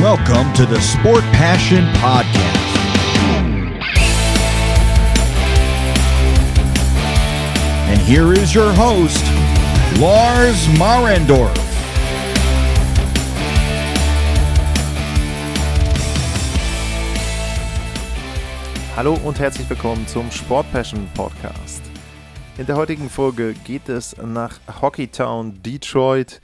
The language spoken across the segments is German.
Welcome to the Sport Passion Podcast. And here is your host, Lars Marendorf. Hallo und herzlich willkommen zum Sport Passion Podcast. In der heutigen Folge geht es nach Hockeytown Detroit.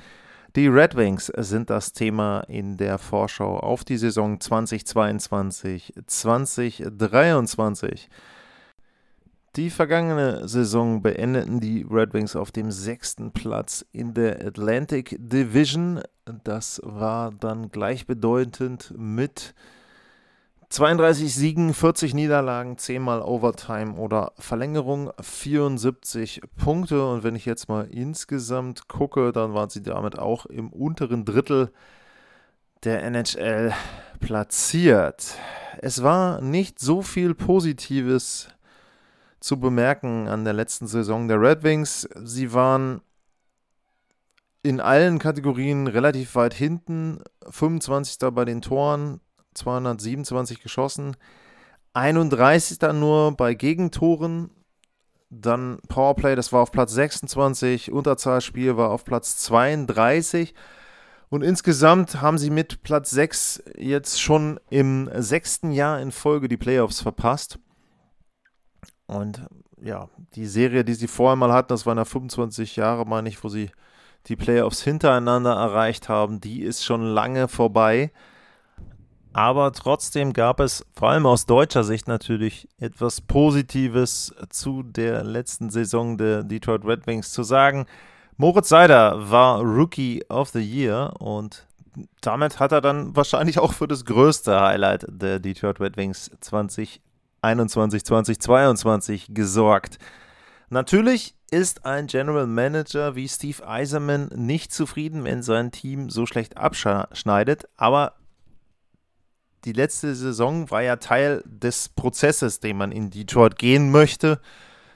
Die Red Wings sind das Thema in der Vorschau auf die Saison 2022-2023. Die vergangene Saison beendeten die Red Wings auf dem sechsten Platz in der Atlantic Division. Das war dann gleichbedeutend mit 32 Siegen, 40 Niederlagen, 10 mal Overtime oder Verlängerung, 74 Punkte. Und wenn ich jetzt mal insgesamt gucke, dann waren sie damit auch im unteren Drittel der NHL platziert. Es war nicht so viel Positives zu bemerken an der letzten Saison der Red Wings. Sie waren in allen Kategorien relativ weit hinten. 25. bei den Toren, 227 geschossen. 31 dann nur bei Gegentoren. Dann Powerplay, das war auf Platz 26. Unterzahlspiel war auf Platz 32. Und insgesamt haben sie mit Platz 6 jetzt schon im sechsten Jahr in Folge die Playoffs verpasst. Und ja, die Serie, die sie vorher mal hatten, das waren ja 25 Jahre, meine ich, wo sie die Playoffs hintereinander erreicht haben, die ist schon lange vorbei. Aber trotzdem gab es vor allem aus deutscher Sicht natürlich etwas Positives zu der letzten Saison der Detroit Red Wings zu sagen. Moritz Seider war Rookie of the Year und damit hat er dann wahrscheinlich auch für das größte Highlight der Detroit Red Wings 2021, 2022 gesorgt. Natürlich ist ein General Manager wie Steve Eiserman nicht zufrieden, wenn sein Team so schlecht abschneidet, aber die letzte Saison war ja Teil des Prozesses, den man in Detroit gehen möchte.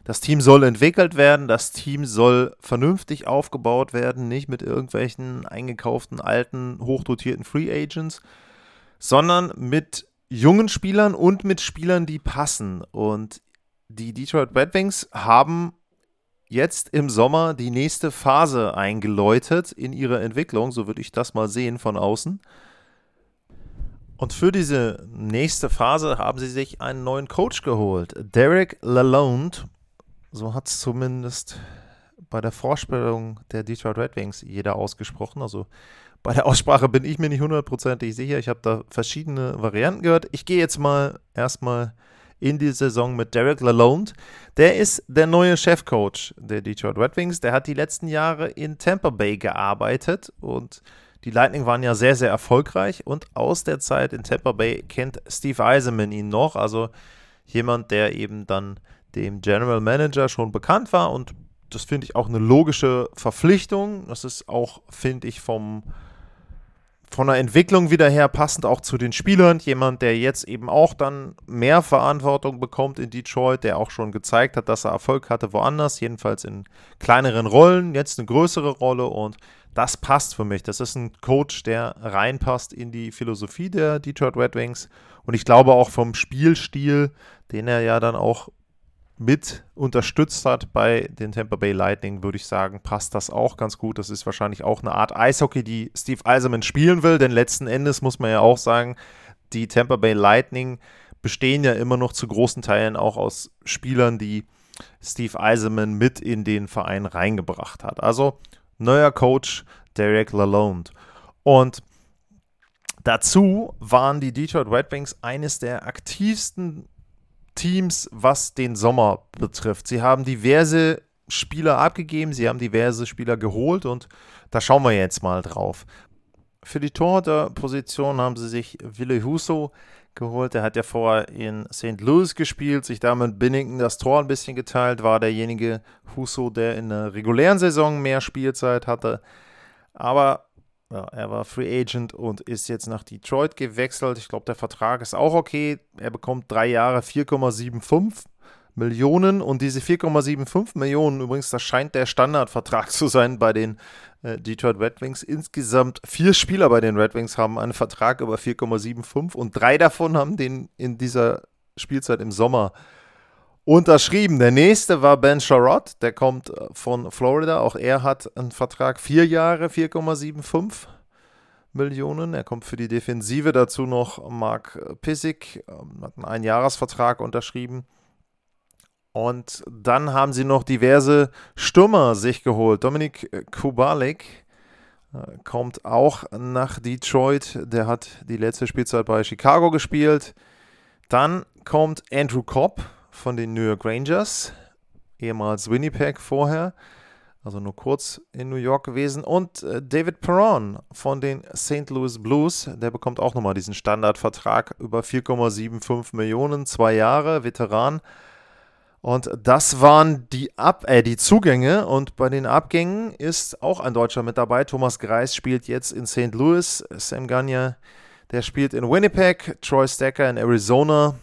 Das Team soll entwickelt werden, das Team soll vernünftig aufgebaut werden, nicht mit irgendwelchen eingekauften, alten, hochdotierten Free Agents, sondern mit jungen Spielern und mit Spielern, die passen. Und die Detroit Red Wings haben jetzt im Sommer die nächste Phase eingeläutet in ihrer Entwicklung, so würde ich das mal sehen von außen. Und für diese nächste Phase haben sie sich einen neuen Coach geholt. Derek Lalonde, so hat es zumindest bei der Vorstellung der Detroit Red Wings jeder ausgesprochen. Also bei der Aussprache bin ich mir nicht hundertprozentig sicher. Ich habe da verschiedene Varianten gehört. Ich gehe jetzt mal erstmal in die Saison mit Derek Lalonde. Der ist der neue Chefcoach der Detroit Red Wings. Der hat die letzten Jahre in Tampa Bay gearbeitet und die Lightning waren ja sehr, sehr erfolgreich und aus der Zeit in Tampa Bay kennt Steve Eisenman ihn noch, also jemand, der eben dann dem General Manager schon bekannt war und das finde ich auch eine logische Verpflichtung. Das ist auch, finde ich, vom, von der Entwicklung wieder her passend auch zu den Spielern. Jemand, der jetzt eben auch dann mehr Verantwortung bekommt in Detroit, der auch schon gezeigt hat, dass er Erfolg hatte woanders, jedenfalls in kleineren Rollen, jetzt eine größere Rolle und das passt für mich. Das ist ein Coach, der reinpasst in die Philosophie der Detroit Red Wings. Und ich glaube auch vom Spielstil, den er ja dann auch mit unterstützt hat bei den Tampa Bay Lightning, würde ich sagen, passt das auch ganz gut. Das ist wahrscheinlich auch eine Art Eishockey, die Steve Eiserman spielen will, denn letzten Endes muss man ja auch sagen, die Tampa Bay Lightning bestehen ja immer noch zu großen Teilen auch aus Spielern, die Steve Eiserman mit in den Verein reingebracht hat. Also neuer Coach Derek Lalonde. Und dazu waren die Detroit Red Wings eines der aktivsten Teams, was den Sommer betrifft. Sie haben diverse Spieler abgegeben, sie haben diverse Spieler geholt und da schauen wir jetzt mal drauf. Für die Torhüterposition haben sie sich Wille Huso geholt. Der hat ja vorher in St. Louis gespielt, sich damit Binnington das Tor ein bisschen geteilt, war derjenige Huso, der in der regulären Saison mehr Spielzeit hatte. Aber ja, er war Free Agent und ist jetzt nach Detroit gewechselt. Ich glaube, der Vertrag ist auch okay. Er bekommt drei Jahre 4,75 Millionen und diese 4,75 Millionen, übrigens, das scheint der Standardvertrag zu sein bei den Detroit Red Wings. Insgesamt vier Spieler bei den Red Wings haben einen Vertrag über 4,75 und drei davon haben den in dieser Spielzeit im Sommer unterschrieben. Der nächste war Ben Sherrod, der kommt äh, von Florida. Auch er hat einen Vertrag vier Jahre, 4,75 Millionen. Er kommt für die Defensive. Dazu noch Mark Pissick, ähm, hat einen Einjahresvertrag unterschrieben. Und dann haben sie noch diverse Stürmer sich geholt. Dominik Kubalik äh, kommt auch nach Detroit. Der hat die letzte Spielzeit bei Chicago gespielt. Dann kommt Andrew Cobb von den New York Rangers, ehemals Winnipeg vorher, also nur kurz in New York gewesen. Und äh, David Perron von den St. Louis Blues, der bekommt auch nochmal diesen Standardvertrag über 4,75 Millionen, zwei Jahre, Veteran. Und das waren die, Ab äh, die Zugänge. Und bei den Abgängen ist auch ein Deutscher mit dabei. Thomas Greis spielt jetzt in St. Louis. Sam Gagne, der spielt in Winnipeg. Troy Stacker in Arizona.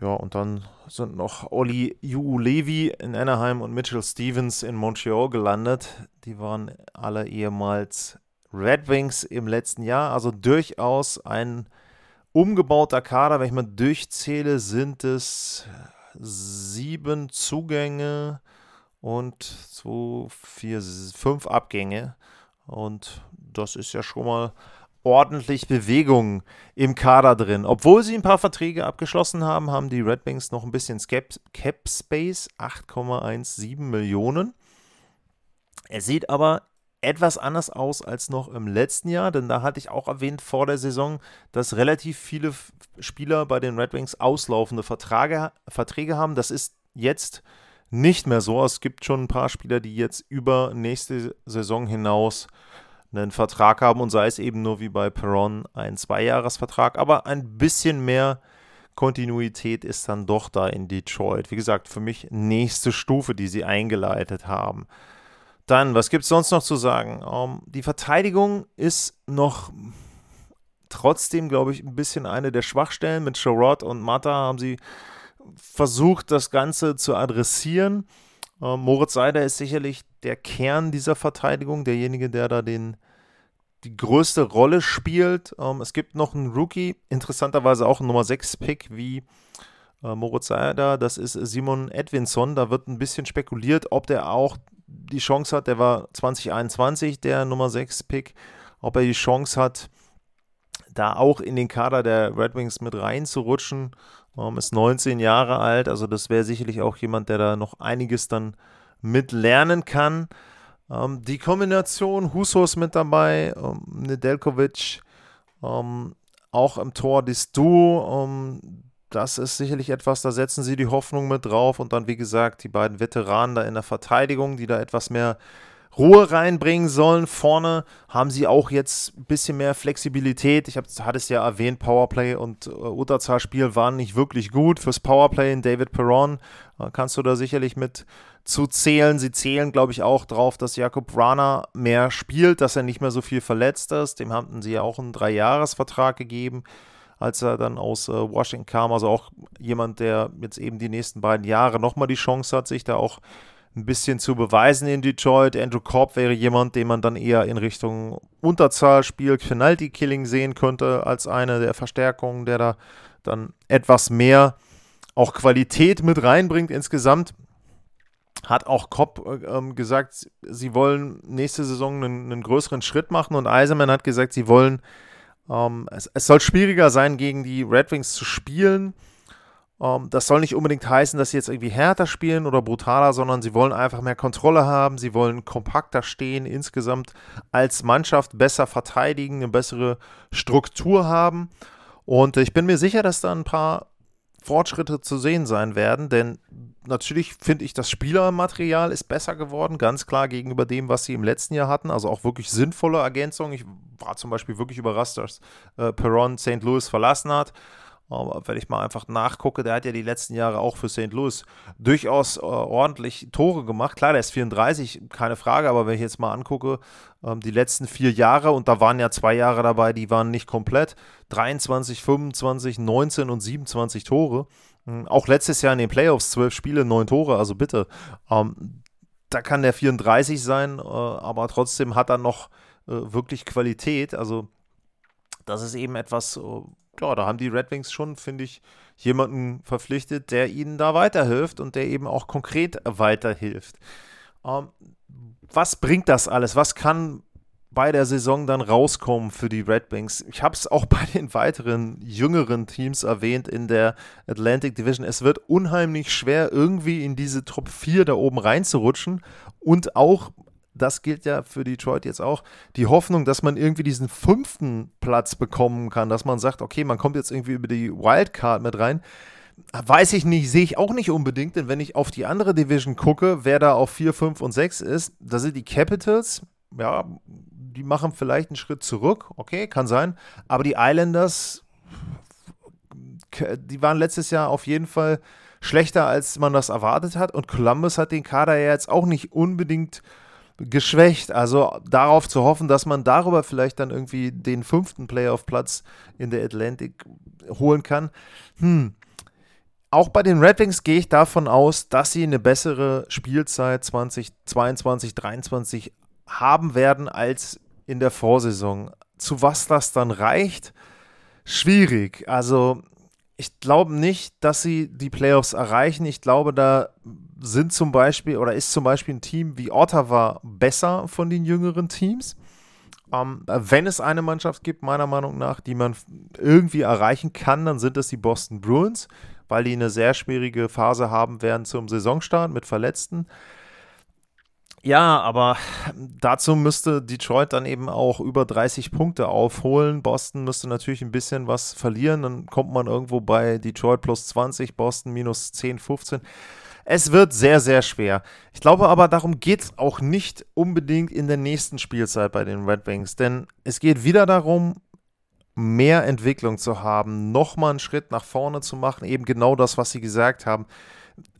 Ja, und dann sind noch Olli Levi in Anaheim und Mitchell Stevens in Montreal gelandet. Die waren alle ehemals Red Wings im letzten Jahr. Also durchaus ein umgebauter Kader. Wenn ich mal durchzähle, sind es sieben Zugänge und zwei, vier, fünf Abgänge. Und das ist ja schon mal ordentlich Bewegung im Kader drin. Obwohl sie ein paar Verträge abgeschlossen haben, haben die Red Wings noch ein bisschen Cap Space, 8,17 Millionen. Er sieht aber etwas anders aus als noch im letzten Jahr, denn da hatte ich auch erwähnt vor der Saison, dass relativ viele Spieler bei den Red Wings auslaufende Vertrage, Verträge haben. Das ist jetzt nicht mehr so. Es gibt schon ein paar Spieler, die jetzt über nächste Saison hinaus einen Vertrag haben und sei es eben nur wie bei Perron ein Zweijahresvertrag, aber ein bisschen mehr Kontinuität ist dann doch da in Detroit. Wie gesagt, für mich nächste Stufe, die sie eingeleitet haben. Dann, was gibt es sonst noch zu sagen? Um, ähm, die Verteidigung ist noch trotzdem, glaube ich, ein bisschen eine der Schwachstellen. Mit Sherrod und Mata haben sie versucht, das Ganze zu adressieren. Ähm, Moritz Seider ist sicherlich der Kern dieser Verteidigung, derjenige, der da den, die größte Rolle spielt. Ähm, es gibt noch einen Rookie, interessanterweise auch ein Nummer 6-Pick wie Moritz Seider, das ist Simon Edwinson. Da wird ein bisschen spekuliert, ob der auch die Chance hat, der war 2021 der Nummer 6-Pick, ob er die Chance hat, da auch in den Kader der Red Wings mit reinzurutschen. Ähm, ist 19 Jahre alt, also das wäre sicherlich auch jemand, der da noch einiges dann mit lernen kann. Ähm, die Kombination Husos mit dabei, ähm, Nedeljkovic, ähm, auch im Tor das Duo, ähm, das ist sicherlich etwas, da setzen sie die Hoffnung mit drauf und dann, wie gesagt, die beiden Veteranen da in der Verteidigung, die da etwas mehr Ruhe reinbringen sollen. Vorne haben sie auch jetzt ein bisschen mehr Flexibilität. Ich hatte es ja erwähnt, Powerplay und äh, Unterzahlspiel waren nicht wirklich gut. Fürs Powerplay in David Perron äh, kannst du da sicherlich mit zu zählen. Sie zählen, glaube ich, auch drauf, dass Jakob Rana mehr spielt, dass er nicht mehr so viel verletzt ist. Dem hatten sie ja auch einen Dreijahresvertrag gegeben als er dann aus äh, Washington kam. Also auch jemand, der jetzt eben die nächsten beiden Jahre nochmal die Chance hat, sich da auch ein bisschen zu beweisen in Detroit. Andrew Korb wäre jemand, den man dann eher in Richtung Unterzahlspiel, Penalty-Killing sehen könnte, als eine der Verstärkungen, der da dann etwas mehr auch Qualität mit reinbringt insgesamt. Hat auch Kopp äh, ähm, gesagt, sie wollen nächste Saison einen, einen, größeren Schritt machen und Eiserman hat gesagt, sie wollen, ähm, es, es soll schwieriger sein, gegen die Red Wings zu spielen ähm, das soll nicht unbedingt heißen, dass sie jetzt irgendwie härter spielen oder brutaler, sondern sie wollen einfach mehr Kontrolle haben, sie wollen kompakter stehen, insgesamt als Mannschaft besser verteidigen, eine bessere Struktur haben. Und ich bin mir sicher, dass da ein paar Fortschritte zu sehen sein werden, denn natürlich finde ich, das Spielermaterial ist besser geworden, ganz klar gegenüber dem, was sie im letzten Jahr hatten. Also auch wirklich sinnvolle Ergänzungen. Ich war zum Beispiel wirklich überrascht, dass äh, Perron St. Louis verlassen hat. Aber wenn ich mal einfach nachgucke, der hat ja die letzten Jahre auch für St. Louis durchaus äh, ordentlich Tore gemacht. Klar, der ist 34, keine Frage, aber wenn ich jetzt mal angucke, ähm, die letzten vier Jahre, und da waren ja zwei Jahre dabei, die waren nicht komplett, 23, 25, 19 und 27 Tore. Ähm, auch letztes Jahr in den Playoffs zwölf Spiele, neun Tore, also bitte. Ähm, da kann der 34 sein, äh, aber trotzdem hat er noch äh, wirklich Qualität. Also das ist eben etwas, äh, ja, da haben die Red Wings schon, finde ich, jemanden verpflichtet, der ihnen da weiterhilft und der eben auch konkret weiterhilft. Ähm, was bringt das alles? Was kann bei der Saison dann rauskommen für die Red Wings? Ich habe es auch bei den weiteren jüngeren Teams erwähnt in der Atlantic Division. Es wird unheimlich schwer, irgendwie in diese Top 4 da oben reinzurutschen und auch das gilt ja für Detroit jetzt auch, die Hoffnung, dass man irgendwie diesen fünften Platz bekommen kann, dass man sagt, okay, man kommt jetzt irgendwie über die Wildcard mit rein. Weiß ich nicht, sehe ich auch nicht unbedingt, denn wenn ich auf die andere Division gucke, wer da auf 4, 5 und 6 ist, da sind die Capitals, ja, die machen vielleicht einen Schritt zurück, okay, kann sein, aber die Islanders, die waren letztes Jahr auf jeden Fall schlechter, als man das erwartet hat und Columbus hat den Kader ja jetzt auch nicht unbedingt geschwächt. Also darauf zu hoffen, dass man darüber vielleicht dann irgendwie den fünften Playoff-Platz in der Atlantic holen kann. Hm. Auch bei den Red Wings gehe ich davon aus, dass sie eine bessere Spielzeit 2022, 2023 haben werden als in der Vorsaison. Zu was das dann reicht, schwierig. Also ich glaube nicht, dass sie die Playoffs erreichen. Ich glaube, da sind zum Beispiel oder ist zum Beispiel ein Team wie Ottawa besser von den jüngeren Teams. Ähm, wenn es eine Mannschaft gibt, meiner Meinung nach, die man irgendwie erreichen kann, dann sind es die Boston Bruins, weil die eine sehr schwierige Phase haben werden zum Saisonstart mit Verletzten. Ja, aber dazu müsste Detroit dann eben auch über 30 Punkte aufholen. Boston müsste natürlich ein bisschen was verlieren. Dann kommt man irgendwo bei Detroit plus 20, Boston minus 10, 15. Es wird sehr, sehr schwer. Ich glaube aber, darum geht es auch nicht unbedingt in der nächsten Spielzeit bei den Red Wings, denn es geht wieder darum, mehr Entwicklung zu haben, nochmal einen Schritt nach vorne zu machen, eben genau das, was Sie gesagt haben.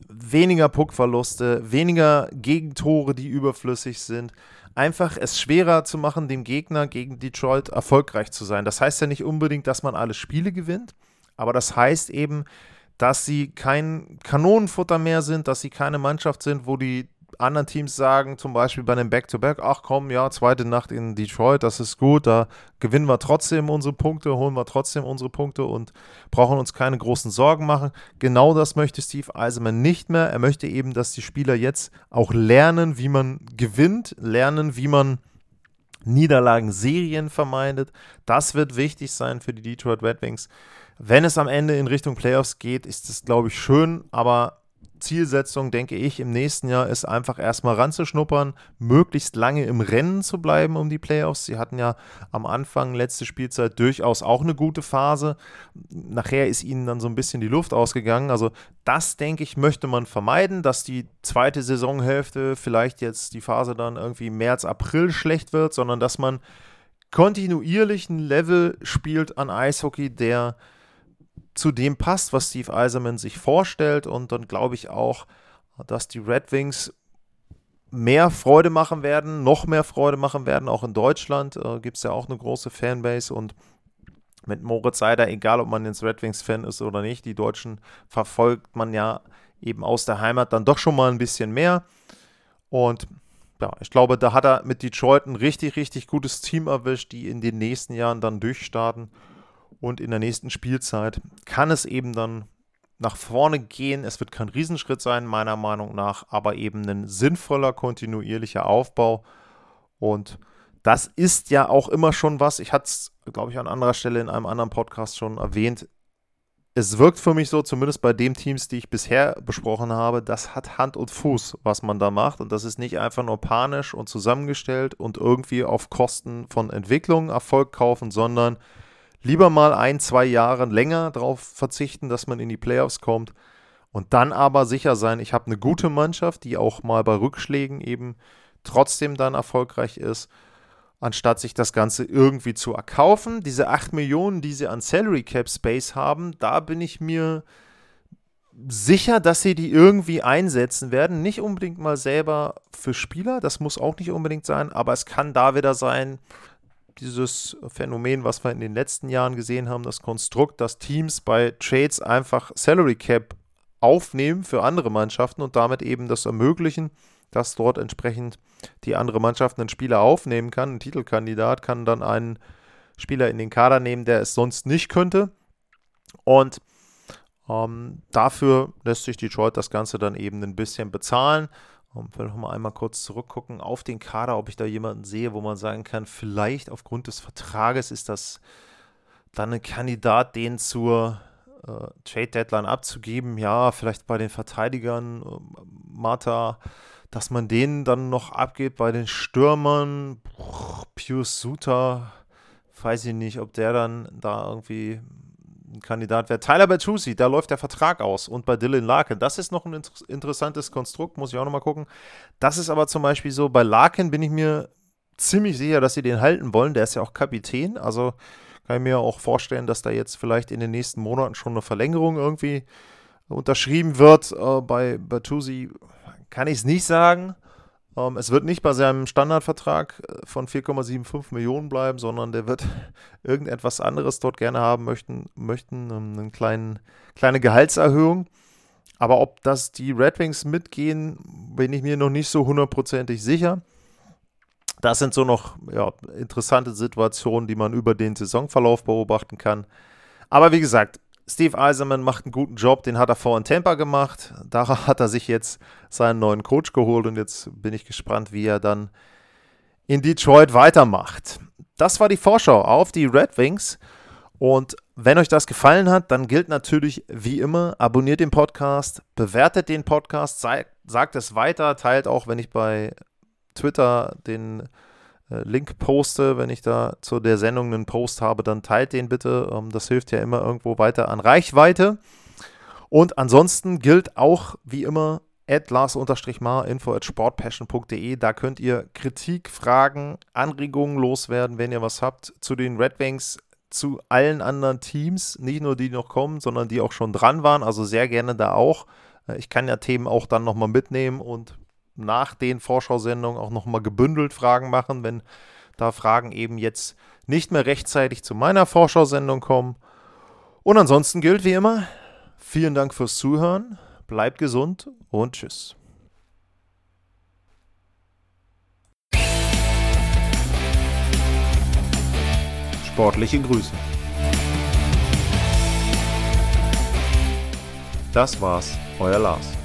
Weniger Puckverluste, weniger Gegentore, die überflüssig sind. Einfach es schwerer zu machen, dem Gegner gegen Detroit erfolgreich zu sein. Das heißt ja nicht unbedingt, dass man alle Spiele gewinnt, aber das heißt eben, dass sie kein Kanonenfutter mehr sind, dass sie keine Mannschaft sind, wo die anderen Teams sagen, zum Beispiel bei einem Back-to-Back, ach komm, ja, zweite Nacht in Detroit, das ist gut, da gewinnen wir trotzdem unsere Punkte, holen wir trotzdem unsere Punkte und brauchen uns keine großen Sorgen machen. Genau das möchte Steve Eisenman nicht mehr. Er möchte eben, dass die Spieler jetzt auch lernen, wie man gewinnt, lernen, wie man Niederlagen, Serien vermeidet. Das wird wichtig sein für die Detroit Red Wings. Wenn es am Ende in Richtung Playoffs geht, ist es, glaube ich, schön, aber Zielsetzung, denke ich, im nächsten Jahr ist einfach erstmal ranzuschnuppern, möglichst lange im Rennen zu bleiben um die Playoffs. Sie hatten ja am Anfang, letzte Spielzeit, durchaus auch eine gute Phase. Nachher ist ihnen dann so ein bisschen die Luft ausgegangen. Also, das, denke ich, möchte man vermeiden, dass die zweite Saisonhälfte vielleicht jetzt die Phase dann irgendwie März, April schlecht wird, sondern dass man kontinuierlich ein Level spielt an Eishockey, der zu dem passt, was Steve Eiserman sich vorstellt. Und dann glaube ich auch, dass die Red Wings mehr Freude machen werden, noch mehr Freude machen werden. Auch in Deutschland äh, gibt es ja auch eine große Fanbase und mit Moritz Seider, egal ob man jetzt Red Wings-Fan ist oder nicht, die Deutschen verfolgt man ja eben aus der Heimat dann doch schon mal ein bisschen mehr. Und ja, ich glaube, da hat er mit Detroit ein richtig, richtig gutes Team erwischt, die in den nächsten Jahren dann durchstarten. Und in der nächsten Spielzeit kann es eben dann nach vorne gehen. Es wird kein Riesenschritt sein, meiner Meinung nach, aber eben ein sinnvoller, kontinuierlicher Aufbau. Und das ist ja auch immer schon was. Ich hatte es, glaube ich, an anderer Stelle in einem anderen Podcast schon erwähnt. Es wirkt für mich so, zumindest bei den Teams, die ich bisher besprochen habe, das hat Hand und Fuß, was man da macht. Und das ist nicht einfach nur panisch und zusammengestellt und irgendwie auf Kosten von Entwicklung Erfolg kaufen, sondern lieber mal ein, zwei Jahre länger darauf verzichten, dass man in die Playoffs kommt und dann aber sicher sein, ich habe eine gute Mannschaft, die auch mal bei Rückschlägen eben trotzdem dann erfolgreich ist, anstatt sich das Ganze irgendwie zu erkaufen. Diese 8 Millionen, die sie an Salary Cap Space haben, da bin ich mir sicher, dass sie die irgendwie einsetzen werden. Nicht unbedingt mal selber für Spieler, das muss auch nicht unbedingt sein, aber es kann da wieder sein, dieses Phänomen, was wir in den letzten Jahren gesehen haben, das Konstrukt, dass Teams bei Trades einfach Salary Cap aufnehmen für andere Mannschaften und damit eben das ermöglichen, dass dort entsprechend die andere Mannschaft einen Spieler aufnehmen kann. Ein Titelkandidat kann dann einen Spieler in den Kader nehmen, der es sonst nicht könnte. Und ähm, dafür lässt sich Detroit das Ganze dann eben ein bisschen bezahlen. Und ich will noch mal einmal kurz zurückgucken auf den Kader, ob ich da jemanden sehe, wo man sagen kann, vielleicht aufgrund des Vertrages ist das dann ein Kandidat, den zur äh, Trade Deadline abzugeben. Ja, vielleicht bei den Verteidigern, äh, Mata, dass man den dann noch abgibt bei den Stürmern. Pius Suter, weiß ich nicht, ob der dann da irgendwie ein Kandidat wäre. Tyler Bertuzzi, da läuft der Vertrag aus. Und bei Dylan Larkin, das ist noch ein inter interessantes Konstrukt, muss ich auch nochmal gucken. Das ist aber zum Beispiel so, bei Larkin bin ich mir ziemlich sicher, dass sie den halten wollen. Der ist ja auch Kapitän, also kann ich mir auch vorstellen, dass da jetzt vielleicht in den nächsten Monaten schon eine Verlängerung irgendwie unterschrieben wird. Äh, bei Bertuzzi kann ich es nicht sagen. Ähm, es wird nicht bei seinem Standardvertrag äh, von 4,75 Millionen bleiben, sondern der wird irgendetwas anderes dort gerne haben möchten, möchten ähm, eine kleinen, kleine Gehaltserhöhung. Aber ob das die Red Wings mitgehen, bin ich mir noch nicht so hundertprozentig sicher. Das sind so noch ja, interessante Situationen, die man über den Saisonverlauf beobachten kann. Aber wie gesagt, Steve Eiserman macht einen guten Job, den hat er vor in Tampa gemacht. Da hat er sich jetzt seinen neuen Coach geholt und jetzt bin ich gespannt, wie er dann in Detroit weitermacht. Das war die Vorschau auf die Red Wings. Und wenn euch das gefallen hat, dann gilt natürlich wie immer, abonniert den Podcast, bewertet den Podcast, sagt es weiter, teilt auch, wenn ich bei Twitter den Link poste, wenn ich da zu der Sendung einen Post habe, dann teilt den bitte. Ähm, das hilft ja immer irgendwo weiter an Reichweite. Und ansonsten gilt auch wie immer at lars-mar info at sportpassion.de. Da könnt ihr Kritik, Fragen, Anregungen loswerden, wenn ihr was habt zu den Red Wings, zu allen anderen Teams, nicht nur die noch kommen, sondern die auch schon dran waren. Also sehr gerne da auch. Äh, ich kann ja Themen auch dann nochmal mitnehmen und nach den Vorschau-Sendungen auch nochmal gebündelt Fragen machen, wenn da Fragen eben jetzt nicht mehr rechtzeitig zu meiner Vorschau-Sendung kommen. Und ansonsten gilt wie immer, vielen Dank fürs Zuhören, bleibt gesund und tschüss. Sportliche Grüße. Das war's, euer Lars.